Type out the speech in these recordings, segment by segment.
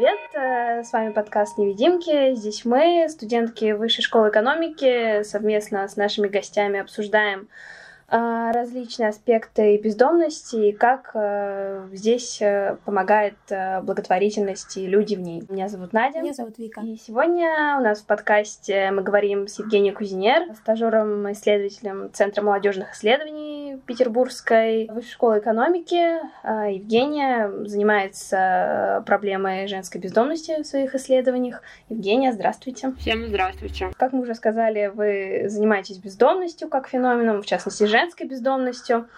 привет! Э, с вами подкаст «Невидимки». Здесь мы, студентки Высшей школы экономики, совместно с нашими гостями обсуждаем различные аспекты бездомности и как э, здесь э, помогает э, благотворительность и люди в ней. Меня зовут Надя. Меня зовут Вика. И сегодня у нас в подкасте мы говорим с Евгенией Кузинер, стажером-исследователем Центра молодежных исследований Петербургской высшей школы экономики. А, Евгения занимается проблемой женской бездомности в своих исследованиях. Евгения, здравствуйте. Всем здравствуйте. Как мы уже сказали, вы занимаетесь бездомностью как феноменом, в частности, женской бездомностью.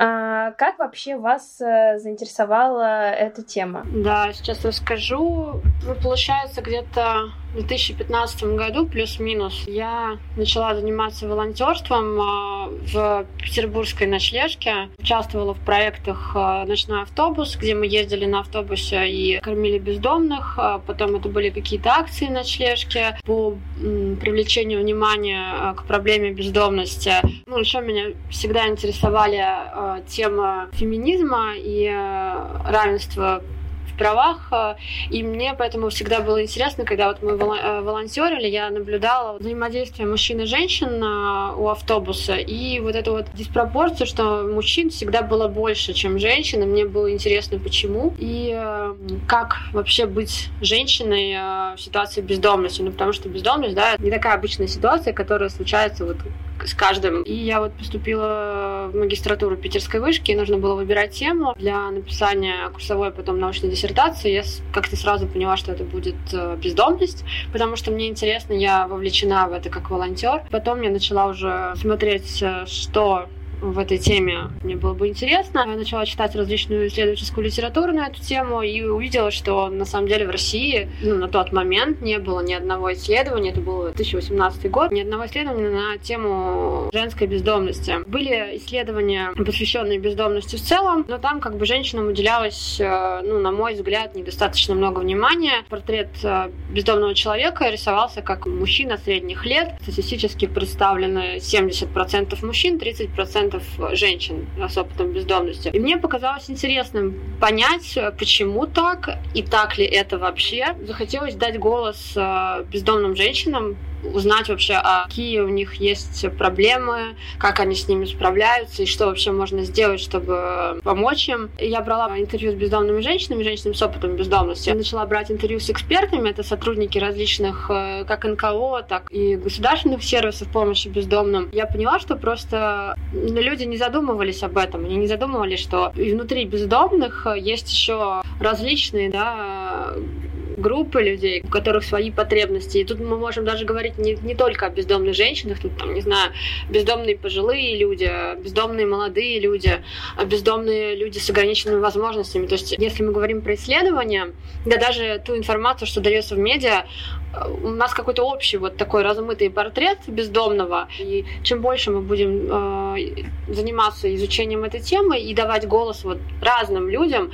А как вообще вас э, заинтересовала эта тема? Да, сейчас расскажу. Ну, получается, где-то в 2015 году, плюс-минус, я начала заниматься волонтерством а, в петербургской ночлежке. Участвовала в проектах а, «Ночной автобус», где мы ездили на автобусе и кормили бездомных. Потом это были какие-то акции ночлежки по привлечению внимания к проблеме бездомности. Ну, еще меня всегда интересовали тема феминизма и равенства правах, э, и мне поэтому всегда было интересно, когда вот мы э, волонтерили, я наблюдала взаимодействие мужчин и женщин э, у автобуса, и вот эту вот диспропорцию, что мужчин всегда было больше, чем женщин, и мне было интересно, почему, и как вообще быть женщиной в ситуации бездомности, ну, потому что бездомность, да, не такая обычная ситуация, которая случается вот с каждым. И я вот поступила в магистратуру питерской вышки, и нужно было выбирать тему для написания курсовой, потом научной диссертации. Я как-то сразу поняла, что это будет э, бездомность, потому что мне интересно, я вовлечена в это как волонтер. Потом я начала уже смотреть, э, что в этой теме мне было бы интересно. Я начала читать различную исследовательскую литературу на эту тему и увидела, что на самом деле в России ну, на тот момент не было ни одного исследования, это был 2018 год, ни одного исследования на тему женской бездомности. Были исследования, посвященные бездомности в целом, но там как бы женщинам уделялось, э, ну, на мой взгляд, недостаточно много внимания. Портрет э, бездомного человека рисовался как мужчина средних лет. Статистически представлены 70% мужчин, 30% процентов женщин с опытом бездомности. И мне показалось интересным понять, почему так и так ли это вообще. Захотелось дать голос э, бездомным женщинам, узнать вообще, а какие у них есть проблемы, как они с ними справляются и что вообще можно сделать, чтобы помочь им. Я брала интервью с бездомными женщинами, женщинами с опытом бездомности. Я начала брать интервью с экспертами, это сотрудники различных э, как НКО, так и государственных сервисов помощи бездомным. Я поняла, что просто люди не задумывались об этом, они не задумывались, что внутри бездомных есть еще различные, да, группы людей, у которых свои потребности. И тут мы можем даже говорить не, не только о бездомных женщинах, тут, там, не знаю, бездомные пожилые люди, бездомные молодые люди, бездомные люди с ограниченными возможностями. То есть, если мы говорим про исследования, да даже ту информацию, что дается в медиа, у нас какой-то общий вот такой размытый портрет бездомного. И чем больше мы будем э, заниматься изучением этой темы и давать голос вот разным людям,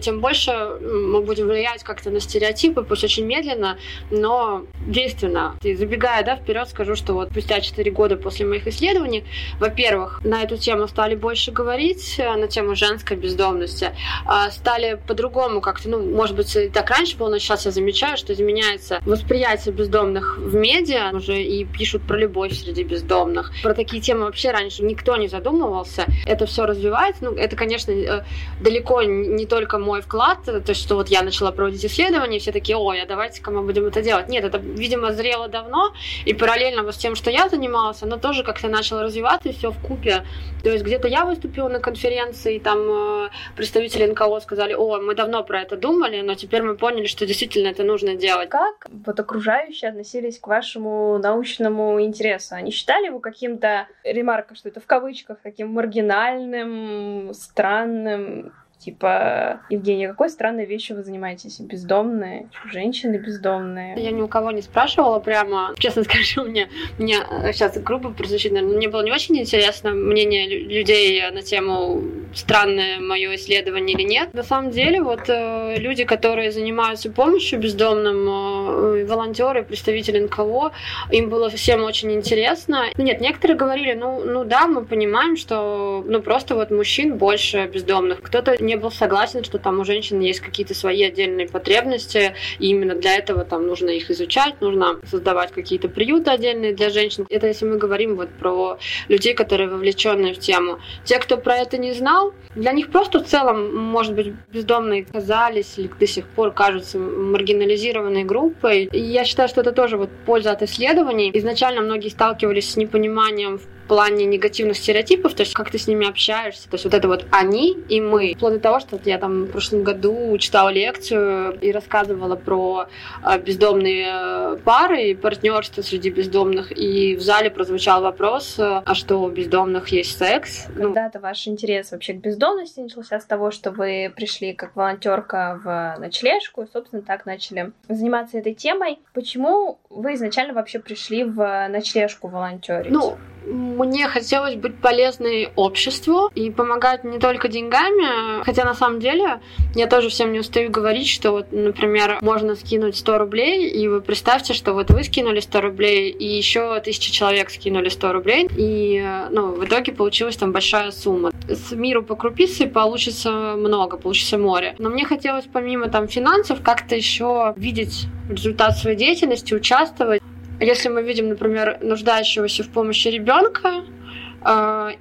тем больше мы будем влиять как-то на стереотипы, пусть очень медленно, но действенно. И забегая да, вперед, скажу, что вот спустя 4 года после моих исследований, во-первых, на эту тему стали больше говорить, э, на тему женской бездомности, э, стали по-другому как-то, ну, может быть, так раньше было, но сейчас я замечаю, что изменяется восприятие восприятие бездомных в медиа уже и пишут про любовь среди бездомных. Про такие темы вообще раньше никто не задумывался. Это все развивается. Ну, это, конечно, э, далеко не только мой вклад, то есть, что вот я начала проводить исследования, все такие, ой, а давайте-ка мы будем это делать. Нет, это, видимо, зрело давно, и параллельно вот с тем, что я занималась, оно тоже как-то начало развиваться, и все в купе. То есть где-то я выступила на конференции, и там э, представители НКО сказали, о, мы давно про это думали, но теперь мы поняли, что действительно это нужно делать. Как вот окружающие относились к вашему научному интересу? Они считали его каким-то, ремарка, что это в кавычках, таким маргинальным, странным? Типа, Евгения, какой странной вещью вы занимаетесь? Бездомные? Женщины бездомные? Я ни у кого не спрашивала прямо. Честно скажу, мне, мне сейчас грубо прозвучит, наверное, мне было не очень интересно мнение людей на тему странное мое исследование или нет. На самом деле, вот э, люди, которые занимаются помощью бездомным, э, волонтеры, представители НКО, им было всем очень интересно. Нет, некоторые говорили, ну, ну да, мы понимаем, что ну просто вот мужчин больше бездомных. Кто-то не был согласен, что там у женщин есть какие-то свои отдельные потребности, и именно для этого там нужно их изучать, нужно создавать какие-то приюты отдельные для женщин. Это если мы говорим вот про людей, которые вовлечены в тему. Те, кто про это не знал, для них просто в целом, может быть, бездомные казались или до сих пор кажутся маргинализированной группой. И я считаю, что это тоже вот польза от исследований. Изначально многие сталкивались с непониманием в плане негативных стереотипов, то есть как ты с ними общаешься, то есть вот это вот они и мы. Вплоть до того, что я там в прошлом году читала лекцию и рассказывала про а, бездомные пары и партнерство среди бездомных, и в зале прозвучал вопрос, а что у бездомных есть секс? Ну, Когда-то ваш интерес вообще к бездомности начался с того, что вы пришли как волонтерка в ночлежку, и, собственно, так начали заниматься этой темой. Почему вы изначально вообще пришли в ночлежку волонтерить? Ну, мне хотелось быть полезной обществу и помогать не только деньгами, хотя на самом деле я тоже всем не устаю говорить, что вот, например, можно скинуть 100 рублей, и вы представьте, что вот вы скинули 100 рублей, и еще тысяча человек скинули 100 рублей, и ну, в итоге получилась там большая сумма. С миру по крупице получится много, получится море. Но мне хотелось помимо там финансов как-то еще видеть результат своей деятельности, участвовать. Если мы видим, например, нуждающегося в помощи ребенка,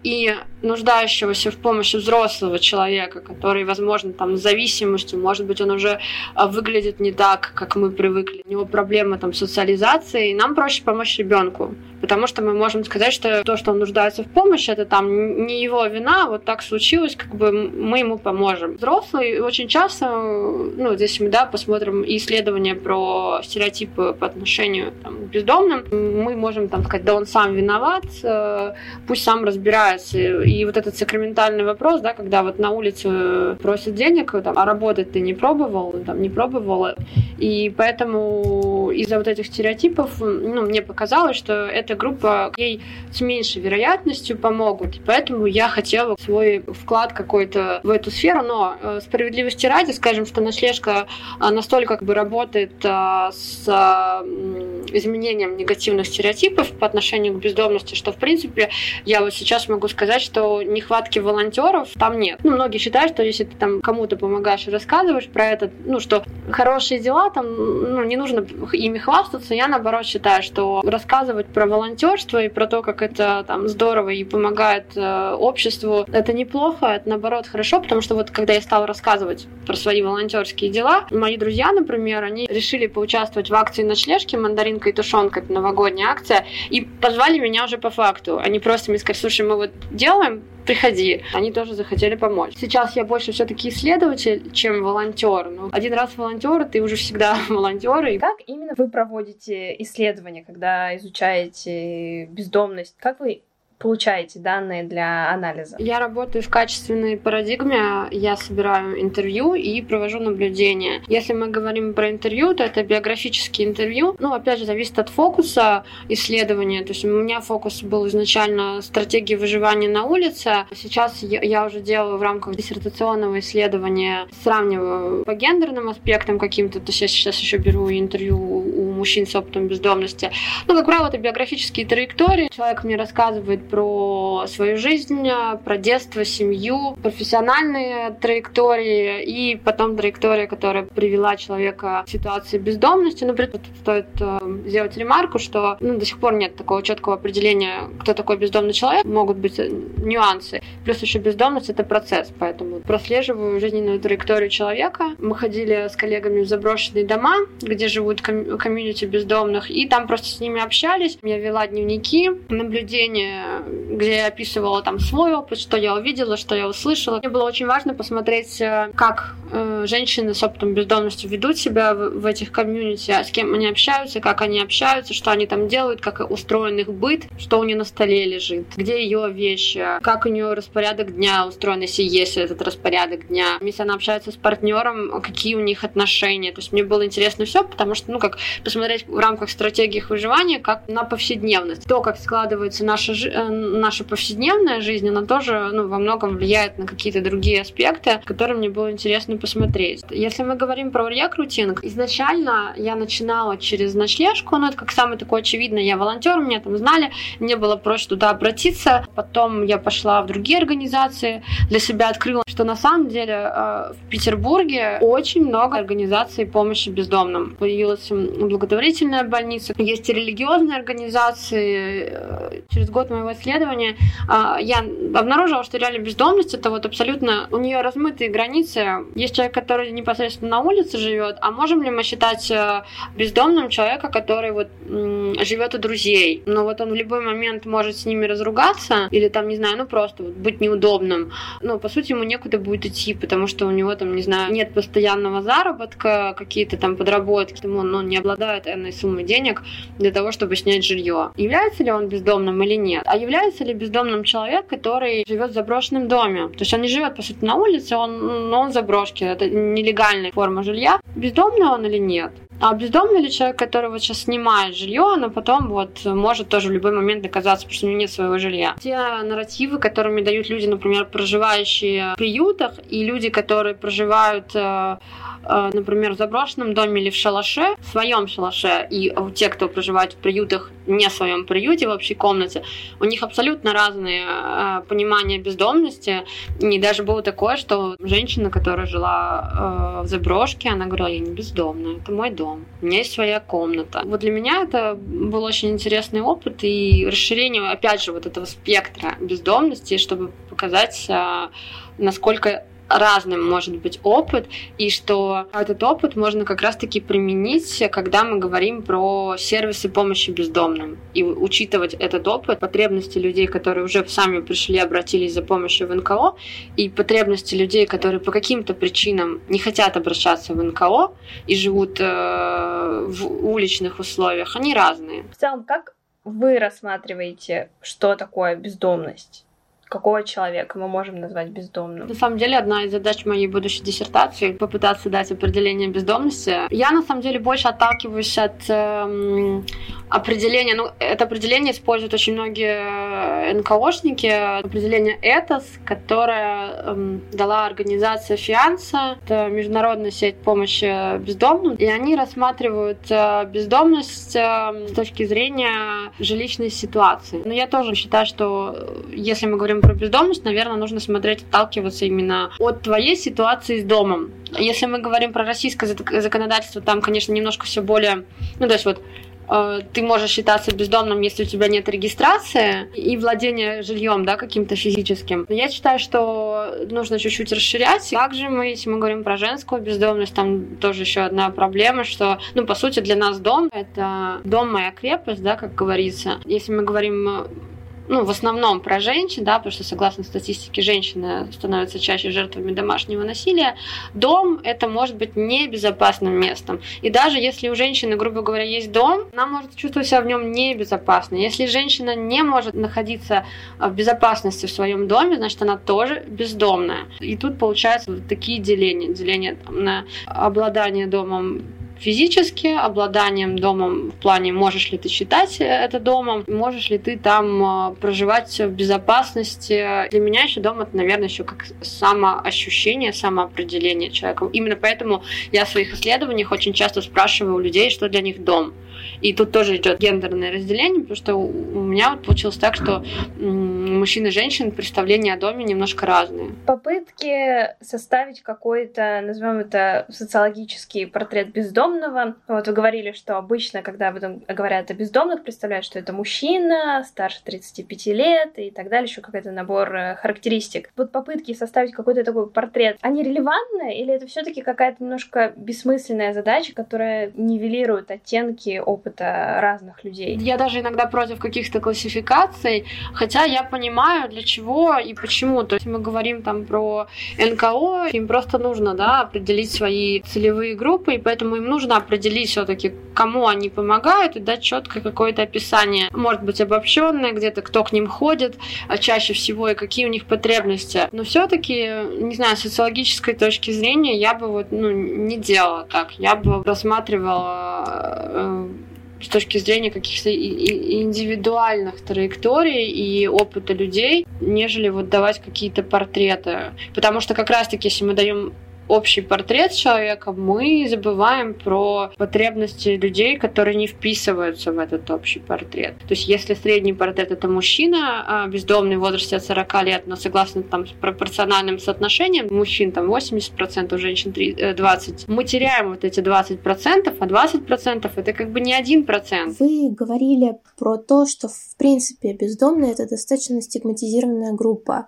и нуждающегося в помощи взрослого человека, который, возможно, там с зависимостью, может быть, он уже а, выглядит не так, как мы привыкли, у него проблемы там социализации, и нам проще помочь ребенку, потому что мы можем сказать, что то, что он нуждается в помощи, это там не его вина, вот так случилось, как бы мы ему поможем. Взрослый очень часто, ну, здесь мы, да, посмотрим исследования про стереотипы по отношению там, к бездомным, мы можем там сказать, да он сам виноват, э, пусть сам разбирается, и вот этот сакраментальный вопрос, да, когда вот на улице просят денег, там, а работать ты не пробовал, там, не пробовала. И поэтому из-за вот этих стереотипов, ну, мне показалось, что эта группа ей с меньшей вероятностью помогут. И поэтому я хотела свой вклад какой-то в эту сферу, но э, справедливости ради, скажем, что наслежка э, настолько как бы работает э, с изменением негативных стереотипов по отношению к бездомности, что, в принципе, я вот сейчас могу сказать, что нехватки волонтеров там нет. Ну, многие считают, что если ты там кому-то помогаешь и рассказываешь про это, ну, что хорошие дела там, ну, не нужно ими хвастаться. Я, наоборот, считаю, что рассказывать про волонтерство и про то, как это там здорово и помогает э, обществу, это неплохо, это, наоборот, хорошо, потому что вот когда я стала рассказывать про свои волонтерские дела, мои друзья, например, они решили поучаствовать в акции ночлежки «Мандаринка и тушенка», это новогодняя акция, и позвали меня уже по факту. Они просто мне сказали, слушай, мы вот делаем, приходи. Они тоже захотели помочь. Сейчас я больше все-таки исследователь, чем волонтер. Ну, один раз волонтер, ты уже всегда волонтер. И... Как именно вы проводите исследования, когда изучаете бездомность? Как вы получаете данные для анализа? Я работаю в качественной парадигме. Я собираю интервью и провожу наблюдения. Если мы говорим про интервью, то это биографические интервью. Ну, опять же, зависит от фокуса исследования. То есть у меня фокус был изначально стратегии выживания на улице. Сейчас я уже делаю в рамках диссертационного исследования, сравниваю по гендерным аспектам каким-то. То есть я сейчас еще беру интервью у мужчин с опытом бездомности. Ну, как правило, это биографические траектории. Человек мне рассказывает про свою жизнь, про детство, семью, профессиональные траектории и потом траектория, которая привела человека к ситуации бездомности. Например, тут стоит э, сделать ремарку, что ну, до сих пор нет такого четкого определения, кто такой бездомный человек. Могут быть э, нюансы. Плюс еще бездомность — это процесс, поэтому прослеживаю жизненную траекторию человека. Мы ходили с коллегами в заброшенные дома, где живут ком- комьюнити бездомных, и там просто с ними общались. Я вела дневники, наблюдения где я описывала там свой опыт, что я увидела, что я услышала. Мне было очень важно посмотреть, э, как э, женщины с опытом бездомности ведут себя в, этих комьюнити, а с кем они общаются, как они общаются, что они там делают, как устроен их быт, что у нее на столе лежит, где ее вещи, как у нее распорядок дня устроен, если есть этот распорядок дня, если она общается с партнером, какие у них отношения. То есть мне было интересно все, потому что, ну, как посмотреть в рамках стратегии выживания, как на повседневность, то, как складывается наша жизнь, э, наша повседневная жизнь, она тоже ну, во многом влияет на какие-то другие аспекты, которые мне было интересно посмотреть смотреть. Если мы говорим про рекрутинг, изначально я начинала через ночлежку, ну это как самое такое очевидное, я волонтер, меня там знали, мне было проще туда обратиться. Потом я пошла в другие организации, для себя открыла, что на самом деле э, в Петербурге очень много организаций помощи бездомным. Появилась благотворительная больница, есть и религиозные организации. Э, через год моего исследования э, я обнаружила, что реально бездомность это вот абсолютно у нее размытые границы. Есть человек, который непосредственно на улице живет, а можем ли мы считать бездомным человека, который вот живет у друзей? Но вот он в любой момент может с ними разругаться или там, не знаю, ну просто быть неудобным. Но по сути ему некуда будет идти, потому что у него там, не знаю, нет постоянного заработка, какие-то там подработки, ему он ну, не обладает энной суммой денег для того, чтобы снять жилье. Является ли он бездомным или нет? А является ли бездомным человек, который живет в заброшенном доме? То есть он не живет, по сути, на улице, он, но он в заброшке. Это нелегальная форма жилья. Бездомный он или нет? А бездомный ли человек, который вот сейчас снимает жилье, но потом вот может тоже в любой момент оказаться, потому что у него нет своего жилья. Те нарративы, которыми дают люди, например, проживающие в приютах, и люди, которые проживают э, Э, например, в заброшенном доме или в шалаше, в своем шалаше, и те, кто проживает в приютах, не в своем приюте, в общей комнате, у них абсолютно разные э, понимания бездомности. И даже было такое, что женщина, которая жила в заброшке, она говорила, я не бездомная, это мой дом, у меня есть своя комната. Вот для меня это был очень интересный опыт и расширение, опять же, вот этого спектра бездомности, чтобы показать, насколько разным может быть опыт, и что этот опыт можно как раз-таки применить, когда мы говорим про сервисы помощи бездомным, и учитывать этот опыт, потребности людей, которые уже сами пришли, обратились за помощью в НКО, и потребности людей, которые по каким-то причинам не хотят обращаться в НКО и живут э, в уличных условиях, они разные. В целом, как вы рассматриваете, что такое бездомность? Какого человека мы можем назвать бездомным? На самом деле, одна из задач моей будущей диссертации — попытаться дать определение бездомности. Я, на самом деле, больше отталкиваюсь от э, определения, ну, это определение используют очень многие НКОшники, определение ЭТОС, которое э, дала организация ФИАНСа, это международная сеть помощи бездомным, и они рассматривают э, бездомность э, с точки зрения жилищной ситуации. Но я тоже считаю, что э, если мы говорим говорим про бездомность, наверное, нужно смотреть, отталкиваться именно от твоей ситуации с домом. Если мы говорим про российское законодательство, там, конечно, немножко все более, ну, то есть вот э, ты можешь считаться бездомным, если у тебя нет регистрации и владения жильем, да, каким-то физическим. Я считаю, что нужно чуть-чуть расширять. Также мы, если мы говорим про женскую бездомность, там тоже еще одна проблема, что, ну, по сути, для нас дом — это дом моя крепость, да, как говорится. Если мы говорим ну, в основном про женщин, да, потому что, согласно статистике, женщины становятся чаще жертвами домашнего насилия, дом это может быть небезопасным местом. И даже если у женщины, грубо говоря, есть дом, она может чувствовать себя в нем небезопасно. Если женщина не может находиться в безопасности в своем доме, значит, она тоже бездомная. И тут получаются вот такие деления. Деление там, на обладание домом физически, обладанием домом в плане, можешь ли ты считать это домом, можешь ли ты там э, проживать в безопасности. Для меня еще дом это, наверное, еще как самоощущение, самоопределение человека. Именно поэтому я в своих исследованиях очень часто спрашиваю у людей, что для них дом. И тут тоже идет гендерное разделение, потому что у меня вот получилось так, что мужчин и женщин представления о доме немножко разные. Попытки составить какой-то, назовем это, социологический портрет бездомного. Вот вы говорили, что обычно, когда говорят о бездомных, представляют, что это мужчина, старше 35 лет и так далее, еще какой-то набор э, характеристик. Вот попытки составить какой-то такой портрет, они релевантны или это все-таки какая-то немножко бессмысленная задача, которая нивелирует оттенки опыта разных людей. Я даже иногда против каких-то классификаций, хотя я понимаю, для чего и почему. То есть мы говорим там про НКО, им просто нужно да, определить свои целевые группы, и поэтому им нужно определить все-таки, кому они помогают, и дать четкое какое-то описание. Может быть, обобщенное, где-то кто к ним ходит, а чаще всего и какие у них потребности. Но все-таки, не знаю, с социологической точки зрения я бы вот ну, не делала так. Я бы рассматривала э, с точки зрения каких-то индивидуальных траекторий и опыта людей, нежели вот давать какие-то портреты. Потому что как раз-таки, если мы даем общий портрет человека, мы забываем про потребности людей, которые не вписываются в этот общий портрет. То есть если средний портрет это мужчина, а бездомный в возрасте от 40 лет, но согласно там пропорциональным соотношением, мужчин там 80%, у женщин 20%, э, мы теряем вот эти 20%, а 20% это как бы не один процент. Вы говорили про то, что в принципе бездомные это достаточно стигматизированная группа.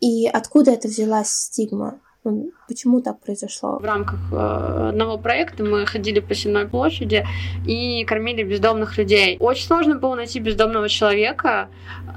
И откуда это взялась стигма? Почему так произошло? В рамках э, одного проекта мы ходили по Сенной площади и кормили бездомных людей. Очень сложно было найти бездомного человека.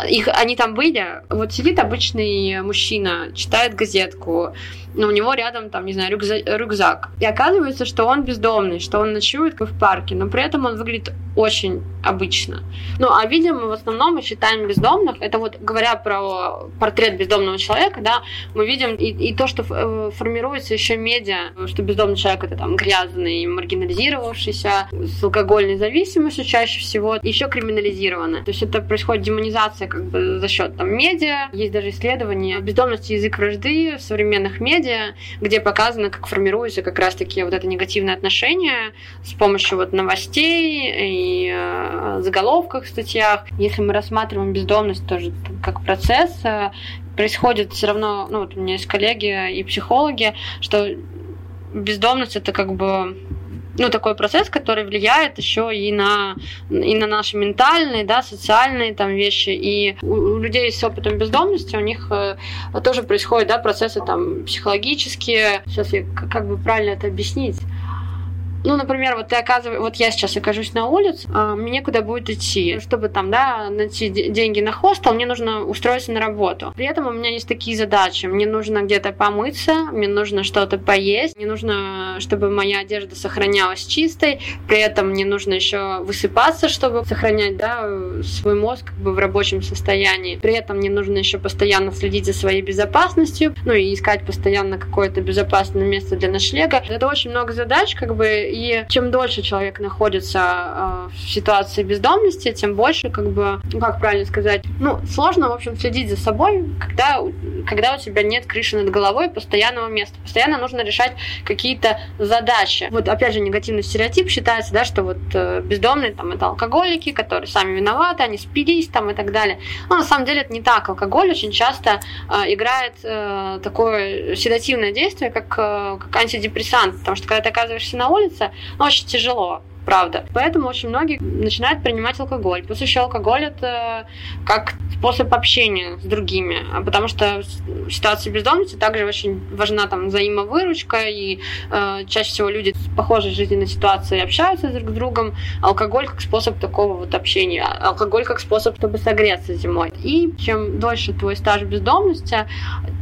Их, они там были. Вот сидит обычный мужчина, читает газетку, но у него рядом, там, не знаю, рюкзак, рюкзак. И оказывается, что он бездомный, что он ночует в парке, но при этом он выглядит очень обычно. Ну, а видим в основном мы считаем бездомных, это вот говоря про портрет бездомного человека, да, мы видим и, и то, что э, формируется еще медиа, что бездомный человек это там грязный, маргинализировавшийся, с алкогольной зависимостью чаще всего, еще криминализировано. То есть это происходит демонизация как бы за счет там медиа. Есть даже исследования бездомности язык вражды в современных медиа, где показано, как формируется как раз-таки вот это негативное отношение с помощью вот новостей и э, заголовках в статьях. Если мы рассматриваем бездомность тоже как процесс, э, происходит все равно, ну вот у меня есть коллеги и психологи, что бездомность это как бы ну, такой процесс, который влияет еще и на, и на наши ментальные, да, социальные там вещи. И у, у людей с опытом бездомности у них э, тоже происходят, да, процессы там психологические. Сейчас я как бы правильно это объяснить? Ну, например, вот ты оказываешь, вот я сейчас окажусь на улице, а мне некуда будет идти. Чтобы там, да, найти деньги на хостел, мне нужно устроиться на работу. При этом у меня есть такие задачи. Мне нужно где-то помыться, мне нужно что-то поесть, мне нужно, чтобы моя одежда сохранялась чистой, при этом мне нужно еще высыпаться, чтобы сохранять, да, свой мозг как бы в рабочем состоянии. При этом мне нужно еще постоянно следить за своей безопасностью, ну и искать постоянно какое-то безопасное место для ночлега. Это очень много задач, как бы, и чем дольше человек находится э, в ситуации бездомности, тем больше, как бы, ну как правильно сказать, ну, сложно, в общем, следить за собой, когда, когда у тебя нет крыши над головой постоянного места. Постоянно нужно решать какие-то задачи. Вот, опять же, негативный стереотип считается, да, что вот э, бездомные, там, это алкоголики, которые сами виноваты, они спились, там, и так далее. Но на самом деле это не так. Алкоголь очень часто э, играет такое седативное действие, как, как антидепрессант, потому что когда ты оказываешься на улице, ну, очень тяжело правда. Поэтому очень многие начинают принимать алкоголь. Плюс еще алкоголь это как способ общения с другими, а потому что в ситуации бездомности также очень важна там взаимовыручка, и э, чаще всего люди с похожей жизненной ситуацией общаются друг с другом. Алкоголь как способ такого вот общения, алкоголь как способ, чтобы согреться зимой. И чем дольше твой стаж бездомности,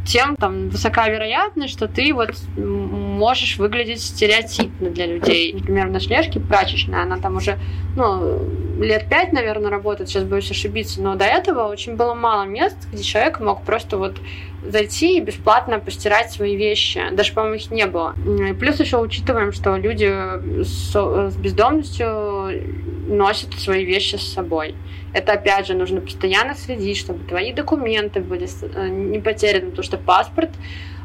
тем там высока вероятность, что ты вот можешь выглядеть стереотипно для людей. Например, в ночлежке прачечная, она там уже ну, лет пять, наверное, работает, сейчас боюсь ошибиться, но до этого очень было мало мест, где человек мог просто вот зайти и бесплатно постирать свои вещи. Даже, по-моему, их не было. Плюс еще учитываем, что люди с, с бездомностью носят свои вещи с собой. Это, опять же, нужно постоянно следить, чтобы твои документы были э, не потеряны, потому что паспорт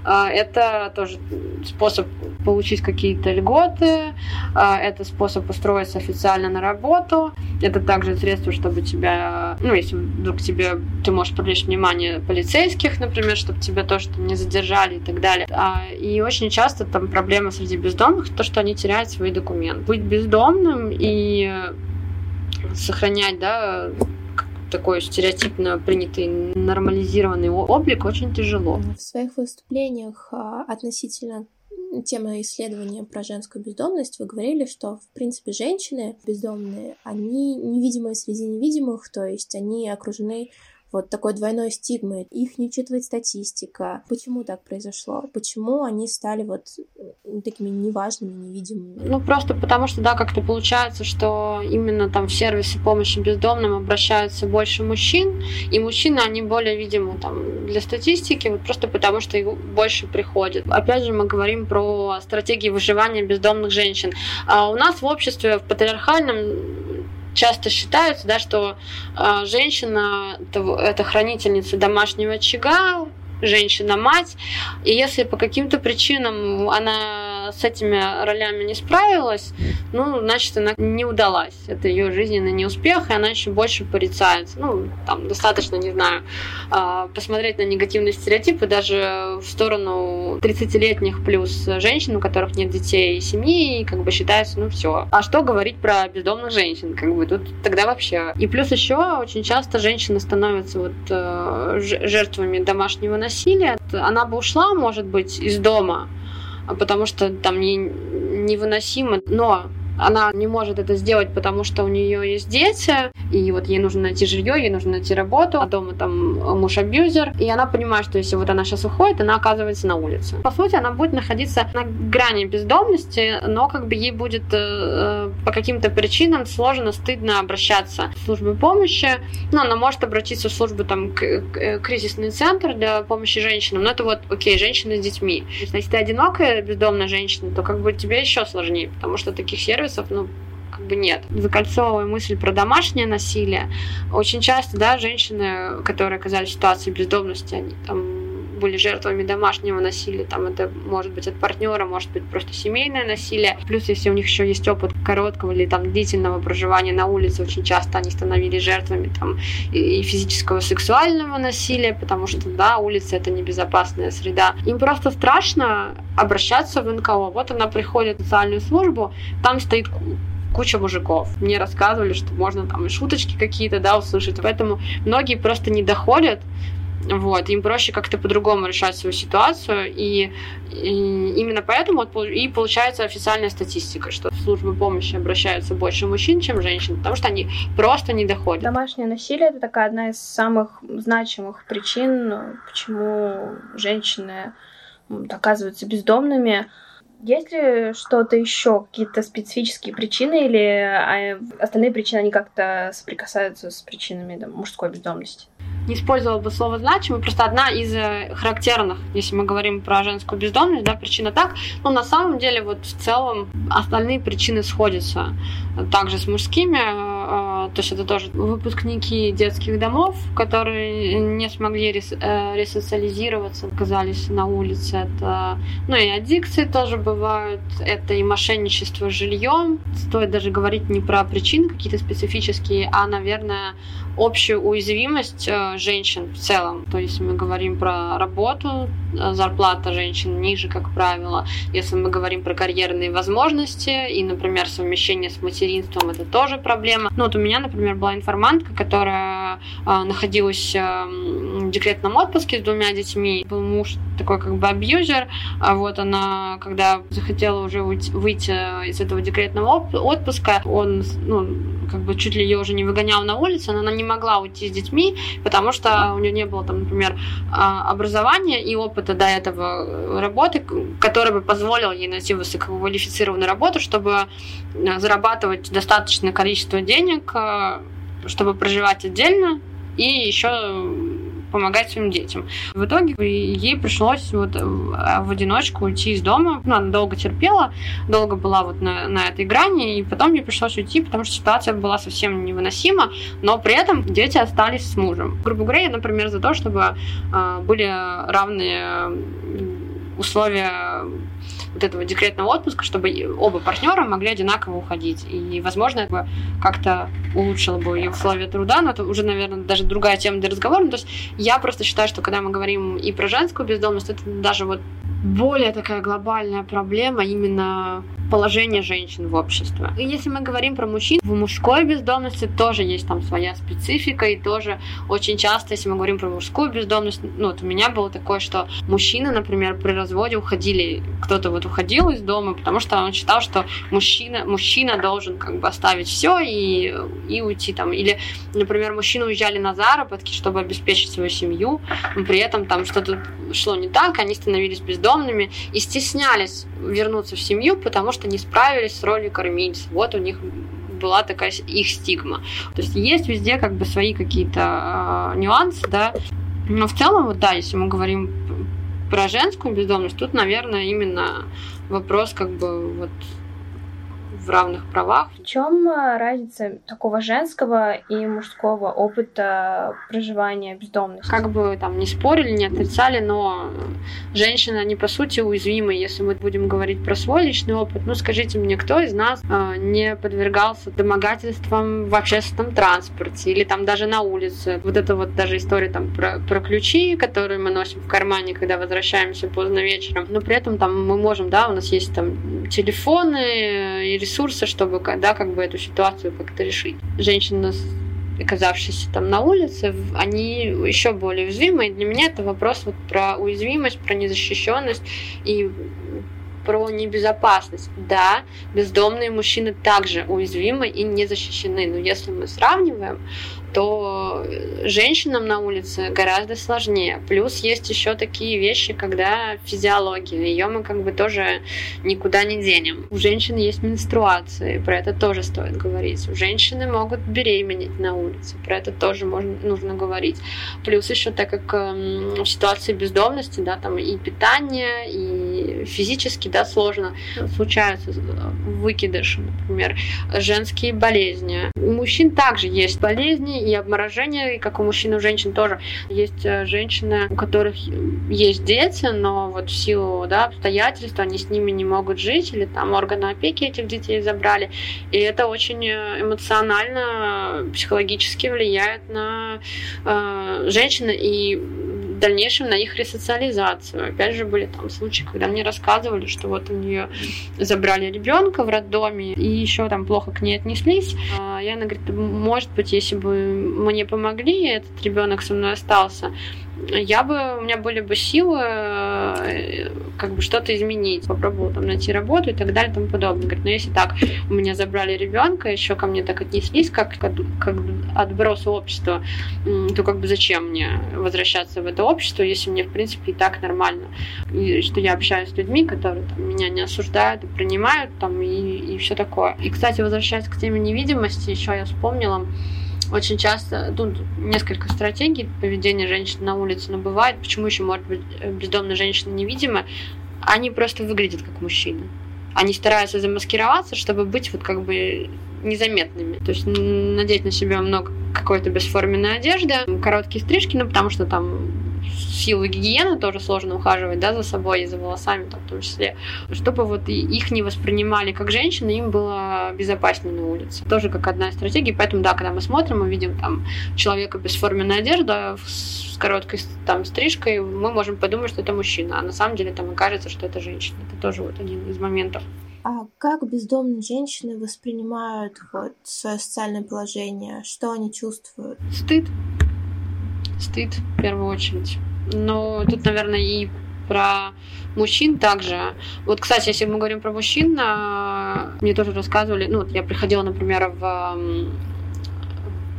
это тоже способ получить какие-то льготы, а, это способ устроиться официально на работу, это также средство, чтобы тебя, ну, если вдруг тебе, ты можешь привлечь внимание полицейских, например, чтобы тебя тоже там не задержали и так далее. А, и очень часто там проблема среди бездомных, то, что они теряют свои документы. Быть бездомным и сохранять, да, такой стереотипно принятый нормализированный облик очень тяжело. В своих выступлениях а, относительно темы исследования про женскую бездомность вы говорили, что, в принципе, женщины бездомные, они невидимые среди невидимых, то есть они окружены вот такой двойной стигмой. Их не учитывает статистика. Почему так произошло? Почему они стали вот такими неважными, невидимыми? Ну, просто потому что, да, как-то получается, что именно там в сервисы помощи бездомным обращаются больше мужчин, и мужчины, они более видимы там для статистики, вот просто потому что их больше приходит. Опять же, мы говорим про стратегии выживания бездомных женщин. А у нас в обществе, в патриархальном часто считается, да, что э, женщина это, это хранительница домашнего очага, женщина-мать, и если по каким-то причинам она с этими ролями не справилась, ну, значит, она не удалась. Это ее жизненный неуспех, и она еще больше порицается. Ну, там достаточно, не знаю, а, посмотреть на негативные стереотипы даже в сторону 30-летних плюс женщин, у которых нет детей и семьи, и как бы считается, ну, все. А что говорить про бездомных женщин? Как бы тут тогда вообще. И плюс еще очень часто женщины становятся вот э, жертвами домашнего насилия. Она бы ушла, может быть, из дома, потому что там не, невыносимо, но она не может это сделать, потому что у нее есть дети, и вот ей нужно найти жилье, ей нужно найти работу, а дома там муж абьюзер, и она понимает, что если вот она сейчас уходит, она оказывается на улице. По сути, она будет находиться на грани бездомности, но как бы ей будет э, по каким-то причинам сложно, стыдно обращаться в службу помощи. Ну, она может обратиться в службу там к, к, кризисный центр для помощи женщинам, но это вот, окей, женщины с детьми. Если ты одинокая бездомная женщина, то как бы тебе еще сложнее, потому что таких сервисов, ну, как бы нет. Закольцовывая мысль про домашнее насилие, очень часто, да, женщины, которые оказались в ситуации бездомности, они там были жертвами домашнего насилия, там это может быть от партнера, может быть просто семейное насилие. Плюс, если у них еще есть опыт короткого или там длительного проживания на улице, очень часто они становились жертвами там и физического, и сексуального насилия, потому что, да, улица это небезопасная среда. Им просто страшно обращаться в НКО. Вот она приходит в социальную службу, там стоит куча мужиков. Мне рассказывали, что можно там и шуточки какие-то, да, услышать. Поэтому многие просто не доходят, вот, им проще как-то по-другому решать свою ситуацию, и, и именно поэтому вот, и получается официальная статистика, что в службы помощи обращаются больше мужчин, чем женщин, потому что они просто не доходят. Домашнее насилие это такая одна из самых значимых причин, почему женщины оказываются бездомными. Есть ли что-то еще, какие-то специфические причины, или а, остальные причины, они как-то соприкасаются с причинами там, мужской бездомности? Не использовала бы слово значимый, просто одна из э, характерных, если мы говорим про женскую бездомность, да, причина так, но на самом деле вот в целом остальные причины сходятся также с мужскими, э, то есть это тоже выпускники детских домов, которые не смогли э, ресоциализироваться, оказались на улице, это, ну и аддикции тоже бывают, это и мошенничество с жильем, стоит даже говорить не про причины какие-то специфические, а, наверное, общую уязвимость женщин в целом. То есть мы говорим про работу, э, зарплата женщин ниже, как правило. Если мы говорим про карьерные возможности и, например, совмещение с материнством, это тоже проблема. Ну вот у меня, например, была информантка, которая э, находилась э, в декретном отпуске с двумя детьми. Был муж такой как бы абьюзер. А вот она, когда захотела уже выйти из этого декретного отпуска, он, ну, как бы чуть ли ее уже не выгонял на улицу, но она не могла уйти с детьми, потому что у нее не было там, например, а, образования и опыта до этого работы, который бы позволил ей найти высококвалифицированную работу, чтобы э, зарабатывать достаточное количество денег, э, чтобы проживать отдельно и еще помогать своим детям. В итоге ей пришлось вот э, в одиночку уйти из дома. Ну, она долго терпела, долго была вот на, на этой грани, и потом ей пришлось уйти, потому что ситуация была совсем невыносима, но при этом дети остались с мужем. Грубо говоря, я, например, за то, чтобы э, были равные условия вот этого декретного отпуска, чтобы оба партнера могли одинаково уходить. И, возможно, это как-то улучшило бы и условия труда, но это уже, наверное, даже другая тема для разговора. Ну, то есть я просто считаю, что когда мы говорим и про женскую бездомность, это даже вот более такая глобальная проблема именно положение женщин в обществе. И если мы говорим про мужчин, в мужской бездомности тоже есть там своя специфика, и тоже очень часто, если мы говорим про мужскую бездомность, ну вот у меня было такое, что мужчины, например, при разводе уходили, кто-то вот уходил из дома, потому что он считал, что мужчина, мужчина должен как бы оставить все и, и уйти там. Или, например, мужчины уезжали на заработки, чтобы обеспечить свою семью, но при этом там что-то шло не так, они становились бездомными и стеснялись вернуться в семью, потому что не справились с ролью кормильца. Вот у них была такая их стигма. То есть есть везде как бы свои какие-то э, нюансы, да. Но в целом, вот да, если мы говорим про женскую бездомность, тут, наверное, именно вопрос как бы вот в равных правах. В чем э, разница такого женского и мужского опыта проживания бездомности? Как бы там не спорили, не отрицали, но женщины, они по сути уязвимы, если мы будем говорить про свой личный опыт. Ну, скажите мне, кто из нас э, не подвергался домогательствам в общественном транспорте или там даже на улице? Вот это вот даже история там про, про ключи, которые мы носим в кармане, когда возвращаемся поздно вечером. Но при этом там мы можем, да, у нас есть там телефоны и ресурсы, чтобы, да, как бы эту ситуацию как-то решить. Женщина оказавшиеся там на улице, они еще более уязвимы. И для меня это вопрос вот про уязвимость, про незащищенность и про небезопасность. Да, бездомные мужчины также уязвимы и не защищены. Но если мы сравниваем, то женщинам на улице гораздо сложнее. Плюс есть еще такие вещи, когда физиология, ее мы как бы тоже никуда не денем. У женщин есть менструации, про это тоже стоит говорить. У женщины могут беременеть на улице, про это тоже можно, нужно говорить. Плюс еще так как э, в ситуации бездомности, да, там и питание, и физически, да, сложно. Случаются выкидыши, например, женские болезни. У мужчин также есть болезни, и обморожение, и как у мужчин и у женщин тоже. Есть э, женщины, у которых есть дети, но вот в силу да, обстоятельств они с ними не могут жить, или там органы опеки этих детей забрали. И это очень э, эмоционально, психологически влияет на э, женщин и дальнейшем на их ресоциализацию. Опять же, были там случаи, когда мне рассказывали, что вот у нее забрали ребенка в роддоме, и еще там плохо к ней отнеслись. А я она говорит, может быть, если бы мне помогли, этот ребенок со мной остался, я бы, у меня были бы силы э, как бы что-то изменить, попробовала там найти работу и так далее и тому подобное. Говорит, «Ну, если так, у меня забрали ребенка, еще ко мне так отнеслись, как, как, как отброс общества, то как бы зачем мне возвращаться в это общество, если мне, в принципе, и так нормально. И что я общаюсь с людьми, которые там, меня не осуждают принимают там, и, и все такое. И, кстати, возвращаясь к теме невидимости, еще я вспомнила, очень часто, тут несколько стратегий поведения женщин на улице, но бывает, почему еще может быть э, бездомная женщина невидима, они просто выглядят как мужчины. Они стараются замаскироваться, чтобы быть вот как бы незаметными. То есть надеть на себя много какой-то бесформенной одежды, короткие стрижки, ну потому что там силу гигиены тоже сложно ухаживать, да, за собой и за волосами там, в том числе, чтобы вот их не воспринимали как женщины, им было безопаснее на улице. Тоже как одна из стратегий, поэтому, да, когда мы смотрим, мы видим там человека без форменной одежды, с короткой там стрижкой, мы можем подумать, что это мужчина, а на самом деле там окажется, что это женщина. Это тоже вот один из моментов. А как бездомные женщины воспринимают вот свое социальное положение? Что они чувствуют? Стыд. Стыд в первую очередь. Но тут, наверное, и про мужчин также. Вот, кстати, если мы говорим про мужчин, а, мне тоже рассказывали, ну, вот я приходила, например, в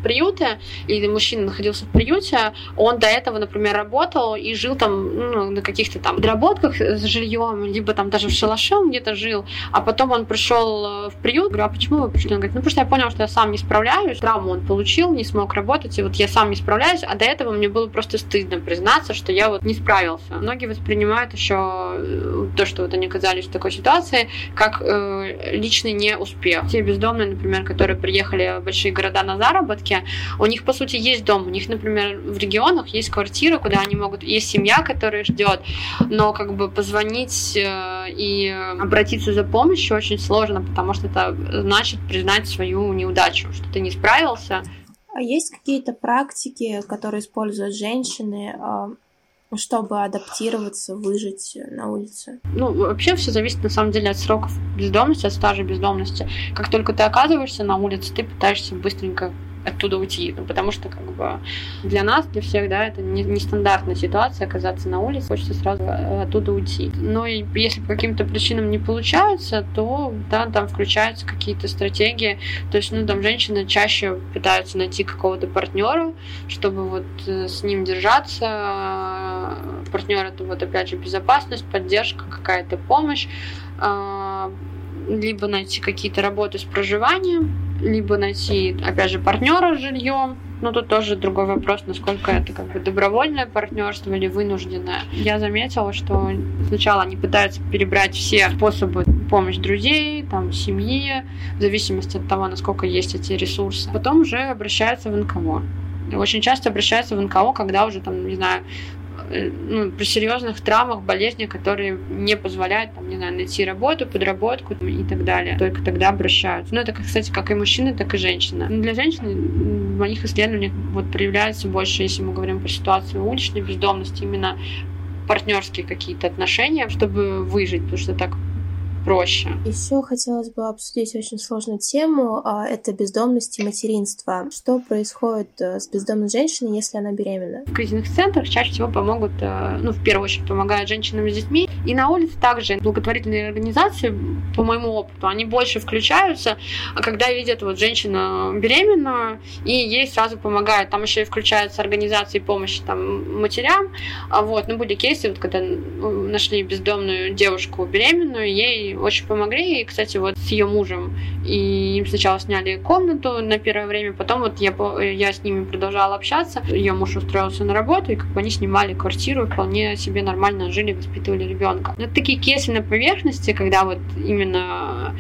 приюты, или мужчина находился в приюте, он до этого, например, работал и жил там ну, на каких-то там подработках с жильем, либо там даже в шалаше он где-то жил, а потом он пришел э, в приют, говорю, а почему вы пришли? Он говорит, ну потому что я понял, что я сам не справляюсь, травму он получил, не смог работать, и вот я сам не справляюсь, а до этого мне было просто стыдно признаться, что я вот не справился. Многие воспринимают еще э, то, что вот они оказались в такой ситуации, как э, личный неуспех. Те бездомные, например, которые приехали в большие города на заработки, Минске, у них, по сути, есть дом. У них, например, в регионах есть квартира, куда они могут... Есть семья, которая ждет, но как бы позвонить э, и обратиться за помощью очень сложно, потому что это значит признать свою неудачу, что ты не справился. А есть какие-то практики, которые используют женщины, а, чтобы адаптироваться, выжить на улице? Ну, вообще все зависит на самом деле от сроков бездомности, от стажа бездомности. Как только ты оказываешься на улице, ты пытаешься быстренько оттуда уйти. Ну, потому что как бы для нас, для всех, да, это не, нестандартная ситуация оказаться на улице, хочется сразу э, оттуда уйти. Но и если по каким-то причинам не получается, то да, там включаются какие-то стратегии. То есть, ну, там женщины чаще пытаются найти какого-то партнера, чтобы вот э, с ним держаться. Партнер это вот опять же безопасность, поддержка, какая-то помощь а, либо найти какие-то работы с проживанием, либо найти, опять же, партнера с жильем. Но тут тоже другой вопрос, насколько это как бы добровольное партнерство или вынужденное. Я заметила, что сначала они пытаются перебрать все способы помощь друзей, там, семьи, в зависимости от того, насколько есть эти ресурсы. Потом уже обращаются в НКО. Очень часто обращаются в НКО, когда уже, там, не знаю, ну, при серьезных травмах, болезнях, которые не позволяют, там, не знаю, найти работу, подработку и так далее. Только тогда обращаются. Ну, это, кстати, как и мужчины, так и женщины. Но для женщин в моих исследованиях вот проявляется больше, если мы говорим про ситуацию уличной бездомности, именно партнерские какие-то отношения, чтобы выжить, потому что так проще. Еще хотелось бы обсудить очень сложную тему. А, это бездомность и материнство. Что происходит э, с бездомной женщиной, если она беременна? В кризисных центрах чаще всего помогут, э, ну, в первую очередь, помогают женщинам с детьми. И на улице также благотворительные организации, по моему опыту, они больше включаются, когда видят вот женщину беременную, и ей сразу помогают. Там еще и включаются организации помощи там, матерям. А вот, ну, были кейсы, вот, когда нашли бездомную девушку беременную, ей очень помогли. И, кстати, вот с ее мужем. И им сначала сняли комнату на первое время, потом вот я, я с ними продолжала общаться. Ее муж устроился на работу, и как бы они снимали квартиру, вполне себе нормально жили, воспитывали ребенка. Это такие кейсы на поверхности, когда вот именно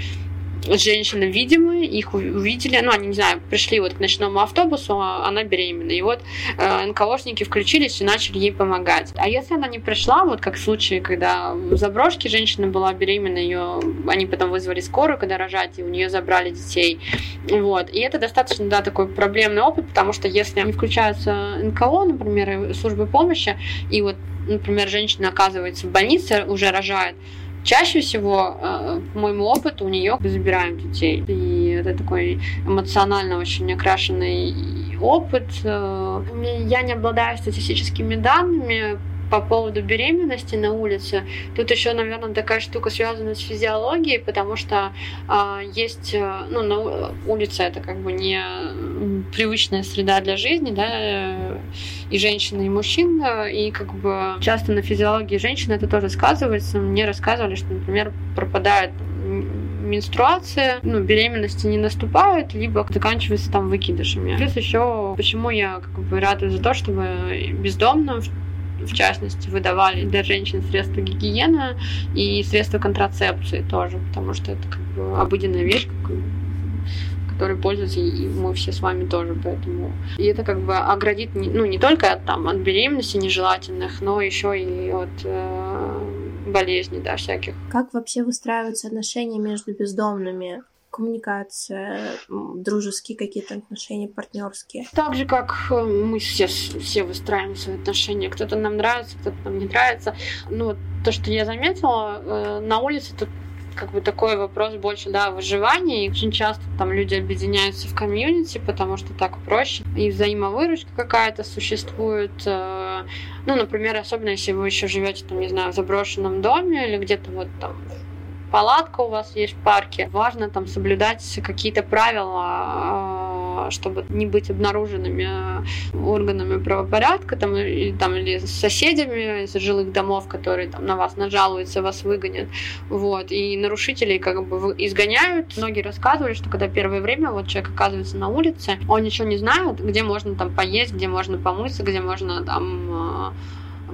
женщины видимые, их увидели, ну, они, не знаю, пришли вот к ночному автобусу, а она беременна, и вот э, НКОшники включились и начали ей помогать. А если она не пришла, вот как в случае, когда в заброшке женщина была беременна, ее, они потом вызвали скорую, когда рожать, и у нее забрали детей, вот, и это достаточно, да, такой проблемный опыт, потому что если не включаются НКО, например, службы помощи, и вот, например, женщина оказывается в больнице, уже рожает, Чаще всего, э, по моему опыту, у нее забираем детей. И это такой эмоционально очень окрашенный опыт. Э, я не обладаю статистическими данными по поводу беременности на улице, тут еще, наверное, такая штука связана с физиологией, потому что а, есть, э, ну, на улице это как бы не привычная среда для жизни, да, и женщины, и мужчин, и как бы часто на физиологии женщины это тоже сказывается. Мне рассказывали, что, например, пропадает менструация, ну, беременности не наступает, либо заканчивается там выкидышами. Плюс еще, почему я как бы рада за то, чтобы бездомным в частности, выдавали для женщин средства гигиены и средства контрацепции тоже, потому что это как бы обыденная вещь, как которой пользуются и мы все с вами тоже, поэтому и это как бы оградит ну не только от, там от беременности нежелательных, но еще и от э, болезней, да, всяких. Как вообще выстраиваются отношения между бездомными? Коммуникация, дружеские какие-то отношения, партнерские. Так же, как э, мы все, все выстраиваем свои отношения. Кто-то нам нравится, кто-то нам не нравится. Ну, то, что я заметила, э, на улице тут как бы такой вопрос больше, да, выживания. И очень часто там люди объединяются в комьюнити, потому что так проще. И взаимовыручка какая-то существует. Э, ну, например, особенно если вы еще живете, там, не знаю, в заброшенном доме или где-то вот там палатка у вас есть в парке, важно там соблюдать какие-то правила, а, чтобы не быть обнаруженными органами правопорядка там, или, там, или с соседями из жилых домов, которые там, на вас нажалуются, вас выгонят. Вот. И нарушителей как бы изгоняют. Многие рассказывали, что когда первое время вот человек оказывается на улице, он ничего не знает, где можно там поесть, где можно помыться, где можно там а,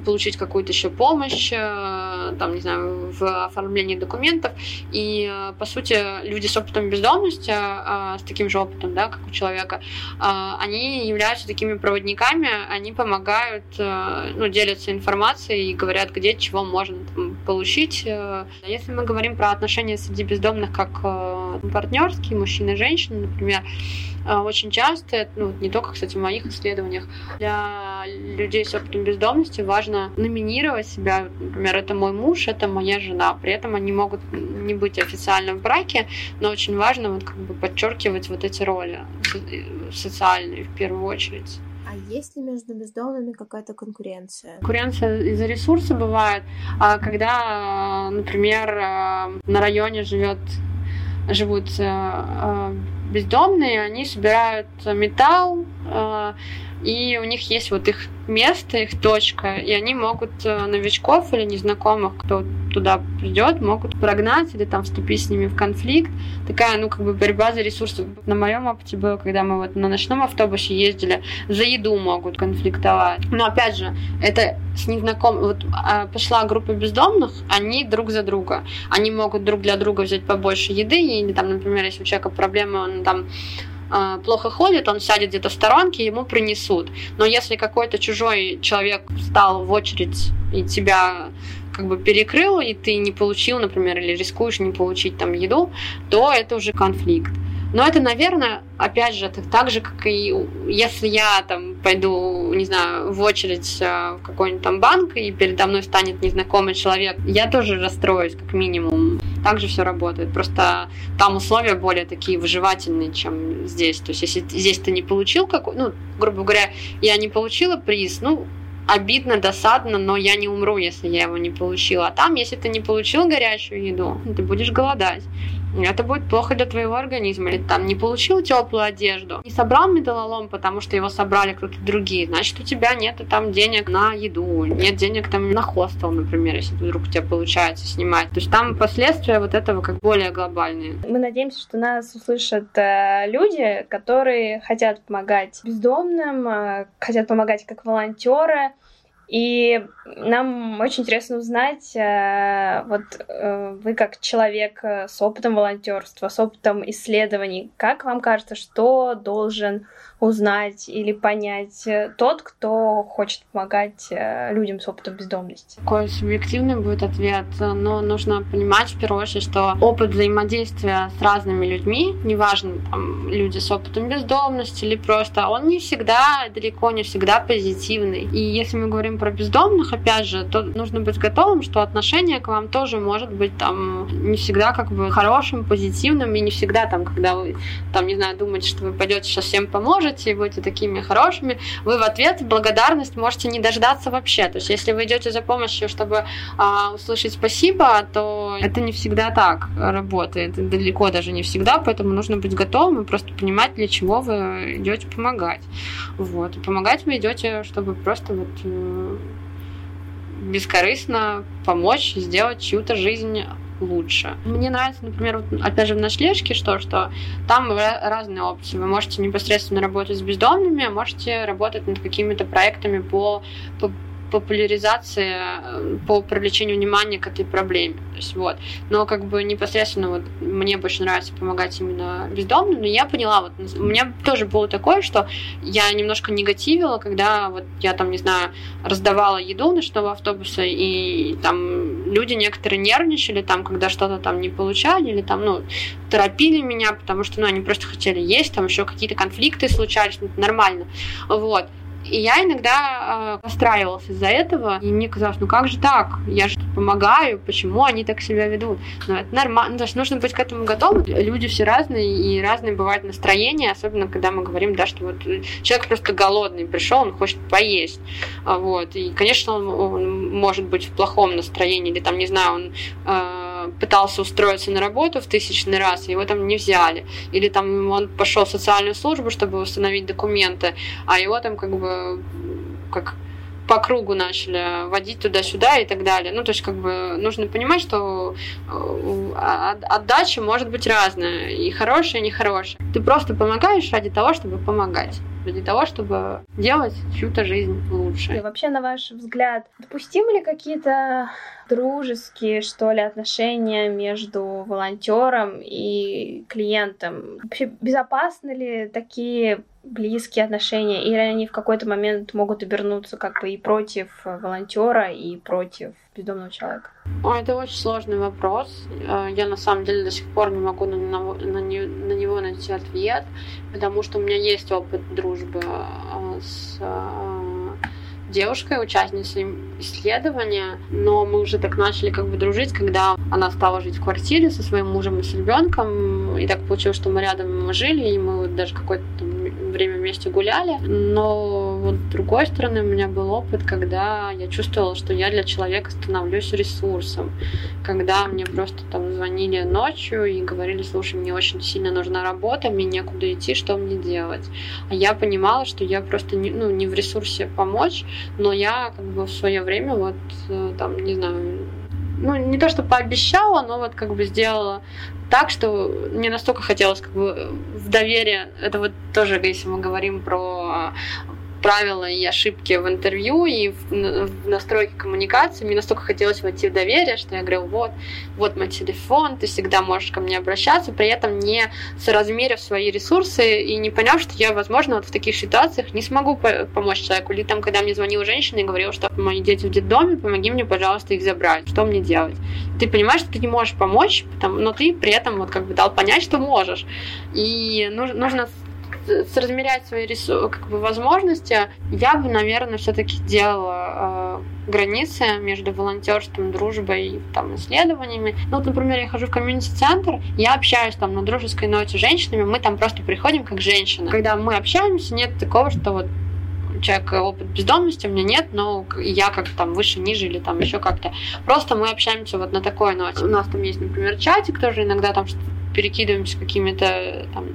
получить какую-то еще помощь, э, там, не знаю, в оформлении документов. И, э, по сути, люди с опытом бездомности, э, с таким же опытом, да, как у человека, они являются такими проводниками, они помогают, ну, делятся информацией и говорят, где чего можно там, получить. Если мы говорим про отношения среди бездомных как партнерские, мужчины и женщины, например, очень часто, ну, не только, кстати, в моих исследованиях, для людей с опытом бездомности важно номинировать себя, например, это мой муж, это моя жена. При этом они могут не быть официально в браке, но очень важно вот как бы подчеркивать вот эти роли социальные в первую очередь. А есть ли между бездомными какая-то конкуренция? Конкуренция из-за ресурса бывает, а когда, например, на районе живет живут бездомные, они собирают металл, э, и у них есть вот их место, их точка, и они могут э, новичков или незнакомых, кто туда придет, могут прогнать или там вступить с ними в конфликт. Такая, ну, как бы борьба за ресурсы. На моем опыте было, когда мы вот на ночном автобусе ездили, за еду могут конфликтовать. Но опять же, это с незнакомым... Вот а, пошла группа бездомных, они друг за друга. Они могут друг для друга взять побольше еды, или там, например, если у человека проблемы, он там плохо ходит, он сядет где-то в сторонке, ему принесут. Но если какой-то чужой человек встал в очередь и тебя как бы перекрыл, и ты не получил, например, или рискуешь не получить там еду, то это уже конфликт. Но это, наверное, опять же, это так же, как и если я там пойду, не знаю, в очередь а, в какой-нибудь там банк, и передо мной станет незнакомый человек, я тоже расстроюсь, как минимум. Так же все работает. Просто там условия более такие выживательные, чем здесь. То есть, если здесь ты не получил какой, ну, грубо говоря, я не получила приз, ну, обидно, досадно, но я не умру, если я его не получила. А там, если ты не получил горячую еду, ты будешь голодать это будет плохо для твоего организма. Или там не получил теплую одежду, не собрал металлолом, потому что его собрали кто-то другие, значит, у тебя нет там денег на еду, нет денег там на хостел, например, если вдруг у тебя получается снимать. То есть там последствия вот этого как более глобальные. Мы надеемся, что нас услышат э, люди, которые хотят помогать бездомным, э, хотят помогать как волонтеры, и нам очень интересно узнать, э, вот э, вы как человек э, с опытом волонтерства, с опытом исследований, как вам кажется, что должен узнать или понять тот, кто хочет помогать людям с опытом бездомности? Такой субъективный будет ответ, но нужно понимать в первую очередь, что опыт взаимодействия с разными людьми, неважно, там, люди с опытом бездомности или просто, он не всегда, далеко не всегда позитивный. И если мы говорим про бездомных, опять же, то нужно быть готовым, что отношение к вам тоже может быть там не всегда как бы хорошим, позитивным, и не всегда там, когда вы там, не знаю, думаете, что вы пойдете сейчас всем поможете, и будете такими хорошими, вы в ответ благодарность можете не дождаться вообще. То есть, если вы идете за помощью, чтобы а, услышать спасибо, то это не всегда так работает, далеко даже не всегда, поэтому нужно быть готовым и просто понимать, для чего вы идете помогать. Вот. И помогать вы идете, чтобы просто вот э, бескорыстно помочь сделать чью-то жизнь лучше. Мне нравится, например, вот, опять же в ночлежке, что, что там разные опции. Вы можете непосредственно работать с бездомными, а можете работать над какими-то проектами по, по популяризация э, по привлечению внимания к этой проблеме. То есть, вот. Но как бы непосредственно вот мне больше нравится помогать именно бездомным, но я поняла, вот у меня тоже было такое, что я немножко негативила, когда вот я там, не знаю, раздавала еду ночного автобуса, и там люди некоторые нервничали, там, когда что-то там не получали, или там, ну, торопили меня, потому что, ну, они просто хотели есть, там еще какие-то конфликты случались, ну, нормально. Вот. И я иногда э, расстраивалась из-за этого, и мне казалось, ну как же так? Я же помогаю, почему они так себя ведут? Ну, это нормально, ну, то есть нужно быть к этому готовым. Люди все разные, и разные бывают настроения, особенно когда мы говорим, да, что вот человек просто голодный пришел, он хочет поесть. А, вот. И, конечно, он, он может быть в плохом настроении, или там, не знаю, он э, пытался устроиться на работу в тысячный раз, его там не взяли. Или там он пошел в социальную службу, чтобы установить документы, а его там как бы как по кругу начали водить туда-сюда и так далее. Ну, то есть, как бы, нужно понимать, что э, отдача может быть разная, и хорошая, и нехорошая. Ты просто помогаешь ради того, чтобы помогать для того, чтобы делать чью-то жизнь лучше. И вообще, на ваш взгляд, допустимы ли какие-то дружеские, что ли, отношения между волонтером и клиентом? Вообще, безопасны ли такие близкие отношения, или они в какой-то момент могут обернуться как бы и против волонтера, и против бездомного человека? О, это очень сложный вопрос. Э, я на самом деле до сих пор не могу на, на, на, него найти ответ, потому что у меня есть опыт дружбы э, с э, девушкой, участницей исследования, но мы уже так начали как бы дружить, когда она стала жить в квартире со своим мужем и с ребенком, и так получилось, что мы рядом жили, и мы даже какое-то время вместе гуляли, но вот с другой стороны у меня был опыт, когда я чувствовала, что я для человека становлюсь ресурсом. Когда мне просто там звонили ночью и говорили, слушай, мне очень сильно нужна работа, мне некуда идти, что мне делать? А я понимала, что я просто не, ну, не в ресурсе помочь, но я как бы в свое время вот э, там, не знаю, ну, не то, что пообещала, но вот как бы сделала так, что мне настолько хотелось как бы в доверие. Это вот тоже, если мы говорим про правила и ошибки в интервью и в, настройке коммуникации. Мне настолько хотелось войти в доверие, что я говорю, вот, вот мой телефон, ты всегда можешь ко мне обращаться, при этом не соразмерив свои ресурсы и не поняв, что я, возможно, вот в таких ситуациях не смогу помочь человеку. Или там, когда мне звонила женщина и говорила, что мои дети в детдоме, помоги мне, пожалуйста, их забрать. Что мне делать? Ты понимаешь, что ты не можешь помочь, но ты при этом вот как бы дал понять, что можешь. И нужно соразмерять свои ресурсы, как бы возможности, я бы, наверное, все-таки делала э, границы между волонтерством, дружбой и там, исследованиями. Ну, вот, например, я хожу в комьюнити-центр, я общаюсь там на дружеской ноте с женщинами, мы там просто приходим как женщины. Когда мы общаемся, нет такого, что вот человек опыт бездомности у меня нет, но я как там выше, ниже или там еще как-то. Просто мы общаемся вот на такой ноте. У нас там есть, например, чатик тоже иногда там перекидываемся какими-то там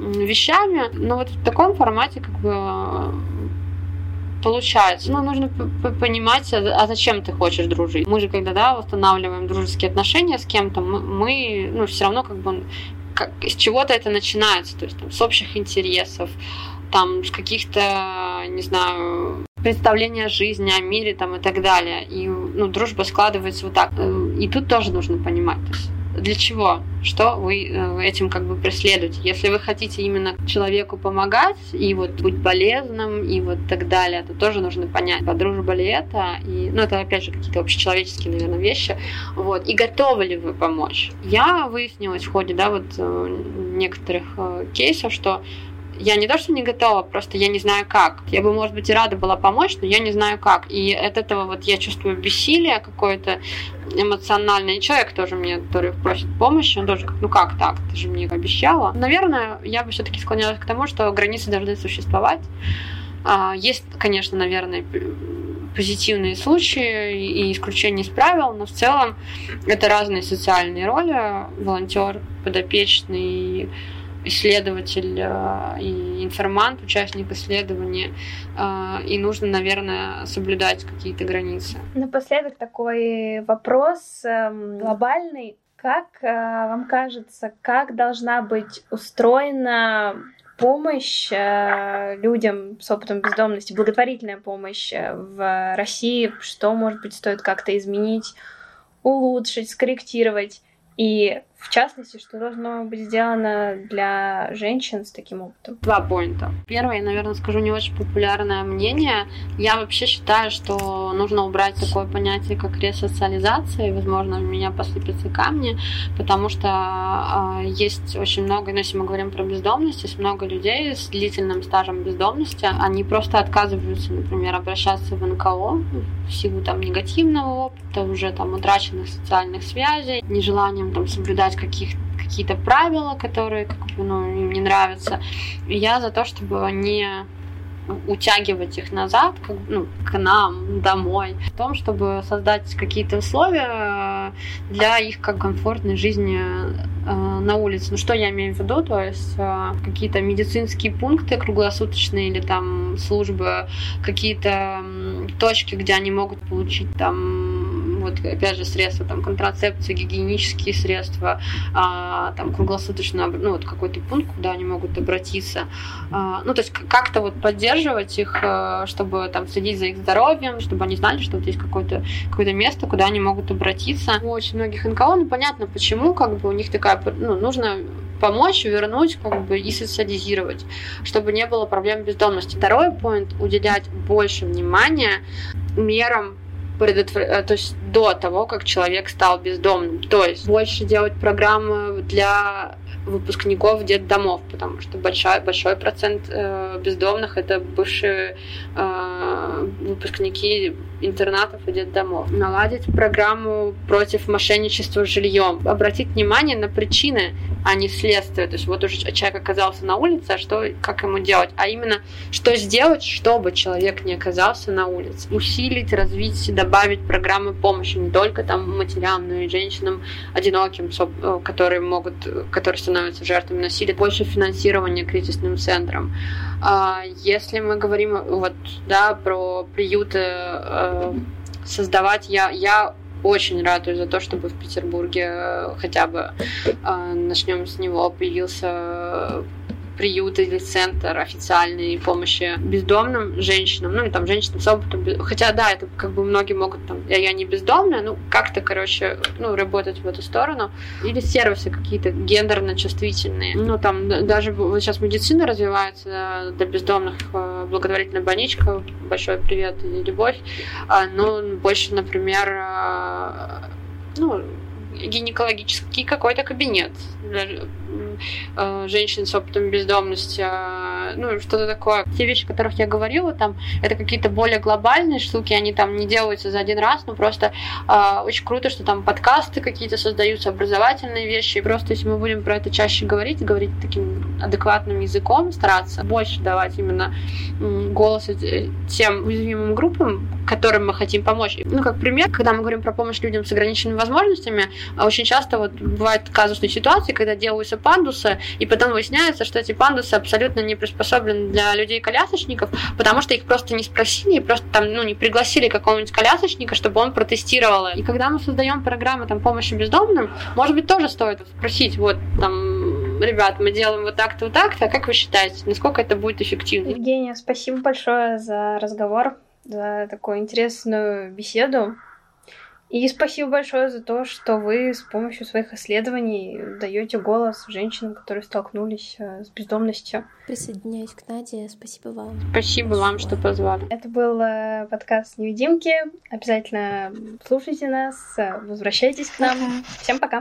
вещами. Но вот в таком формате как бы получается. Ну, нужно понимать, а, а зачем ты хочешь дружить. Мы же, когда да, устанавливаем дружеские отношения с кем-то, мы, ну, все равно как бы как, с чего-то это начинается, то есть там, с общих интересов, там, с каких-то, не знаю, представления о жизни, о мире там, и так далее. И ну, дружба складывается вот так. И тут тоже нужно понимать. То есть, для чего? Что вы э, этим как бы преследуете? Если вы хотите именно человеку помогать и вот быть полезным и вот так далее, то тоже нужно понять, а дружба ли это? И, ну, это опять же какие-то общечеловеческие, наверное, вещи. Вот. И готовы ли вы помочь? Я выяснилась в ходе, да, вот э, некоторых э, кейсов, что я не то, что не готова, просто я не знаю как. Я бы, может быть, и рада была помочь, но я не знаю как. И от этого вот я чувствую бессилие какое-то эмоциональное. И человек тоже мне, который просит помощи, он тоже как, ну как так, ты же мне обещала. Наверное, я бы все-таки склонялась к тому, что границы должны существовать. А, есть, конечно, наверное, позитивные случаи и исключения из правил, но в целом это разные социальные роли. Волонтер, подопечный, исследователь э, и информант, участник исследования, э, и нужно, наверное, соблюдать какие-то границы. Напоследок такой вопрос эм, глобальный. Как э, вам кажется, как должна быть устроена помощь людям с опытом бездомности, благотворительная помощь в России, что, может быть, стоит как-то изменить, улучшить, скорректировать? И в частности, что должно быть сделано для женщин с таким опытом? Два поинта. Первое, я, наверное, скажу не очень популярное мнение. Я вообще считаю, что нужно убрать такое понятие, как ресоциализация, и, возможно, в меня посыпятся камни, потому что э, есть очень много, ну, если мы говорим про бездомность, есть много людей с длительным стажем бездомности, они просто отказываются, например, обращаться в НКО в силу там негативного опыта, уже там утраченных социальных связей, нежеланием там соблюдать соблюдать каких какие-то правила, которые как бы, ну, им не нравятся. И я за то, чтобы не утягивать их назад, как, ну, к нам, домой, в том, чтобы создать какие-то условия для их как комфортной жизни э, на улице. Ну, что я имею в виду? То есть э, какие-то медицинские пункты круглосуточные или там службы, какие-то э, точки, где они могут получить там вот опять же средства там контрацепции, гигиенические средства, а, там круглосуточно, ну вот какой-то пункт, куда они могут обратиться, а, ну то есть как-то вот поддерживать их, э, чтобы там следить за их здоровьем, чтобы они знали, что вот есть какое-то какое место, куда они могут обратиться. У очень многих НКО, ну понятно почему, как бы у них такая, ну нужно помочь вернуть как бы и социализировать, чтобы не было проблем бездомности. Второй поинт – уделять больше внимания мерам предотвр... Э, то есть до того, как человек стал бездомным. То есть больше делать программы для выпускников детдомов, потому что большой, большой процент э, бездомных это бывшие э, выпускники интернатов и детдомов. Наладить программу против мошенничества с жильем. Обратить внимание на причины, а не следствие. То есть вот уже человек оказался на улице, а что, как ему делать? А именно, что сделать, чтобы человек не оказался на улице. Усилить, развить, добавить программы помощи не только там матерям, но и женщинам одиноким, э, которые могут, которые становятся жертвами насилия. Больше финансирования кризисным центрам. А если мы говорим вот, да, про приюты э, создавать, я, я очень радуюсь за то, чтобы в Петербурге э, хотя бы э, начнем с него появился приют или центр официальной помощи бездомным женщинам, ну и там женщинам с опытом, хотя да, это как бы многие могут там, я, я не бездомная, ну как-то, короче, ну работать в эту сторону, или сервисы какие-то гендерно чувствительные, ну там даже вот сейчас медицина развивается для бездомных, э, благотворительная больничка, большой привет и любовь, а, ну больше, например, э, ну гинекологический какой-то кабинет. Для э, женщин с опытом бездомности, э, ну, что-то такое. Те вещи, о которых я говорила, там, это какие-то более глобальные штуки, они там не делаются за один раз, но просто э, очень круто, что там подкасты какие-то создаются, образовательные вещи, и просто если мы будем про это чаще говорить, говорить таким адекватным языком, стараться больше давать именно голос э, тем уязвимым группам, которым мы хотим помочь. Ну, как пример, когда мы говорим про помощь людям с ограниченными возможностями, а очень часто вот бывают казусные ситуации, когда делаются пандусы, и потом выясняется, что эти пандусы абсолютно не приспособлены для людей-колясочников, потому что их просто не спросили, просто там, ну, не пригласили какого-нибудь колясочника, чтобы он протестировал. И когда мы создаем программы там помощи бездомным, может быть, тоже стоит спросить, вот, там, ребят, мы делаем вот так-то, вот так-то, а как вы считаете, насколько это будет эффективно? Евгения, спасибо большое за разговор, за такую интересную беседу. И спасибо большое за то, что вы с помощью своих исследований даете голос женщинам, которые столкнулись э, с бездомностью. Присоединяюсь к Наде. Спасибо вам. Спасибо вам, что позвали. Это был э, подкаст «Невидимки». Обязательно слушайте нас, э, возвращайтесь к нам. Пока. Всем пока.